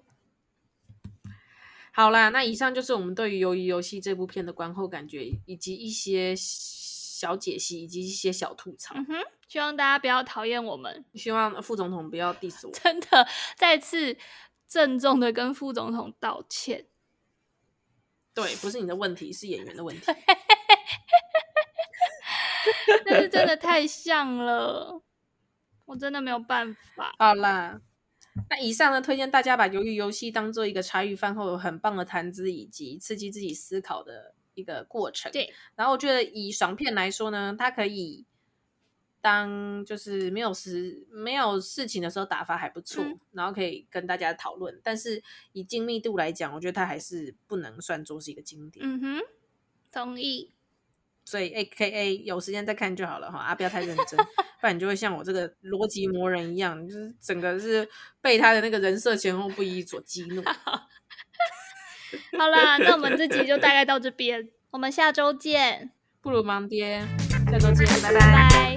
Speaker 2: 好啦，那以上就是我们对于《鱿鱼游戏》这部片的观后感觉，以及一些小解析以及一些小吐槽。
Speaker 1: 嗯哼，希望大家不要讨厌我们，
Speaker 2: 希望副总统不要 diss 我。
Speaker 1: 真的，再次郑重的跟副总统道歉。
Speaker 2: 对，不是你的问题，是演员的问题。
Speaker 1: 但是真的太像了，我真的没有办法。
Speaker 2: 好啦，那以上呢，推荐大家把鱿鱼游戏当做一个茶余饭后有很棒的谈资，以及刺激自己思考的一个过程。
Speaker 1: 对，
Speaker 2: 然后我觉得以爽片来说呢，它可以当就是没有事没有事情的时候打发还不错，嗯、然后可以跟大家讨论。但是以精密度来讲，我觉得它还是不能算作是一个经典。
Speaker 1: 嗯哼，同意。
Speaker 2: 所以 A K A 有时间再看就好了哈，啊，不要太认真，不然你就会像我这个逻辑魔人一样，就是整个是被他的那个人设前后不一所激怒。
Speaker 1: 好啦，那我们这集就大概到这边，我们下周见。
Speaker 2: 不如忙爹，下周见，拜拜。拜拜。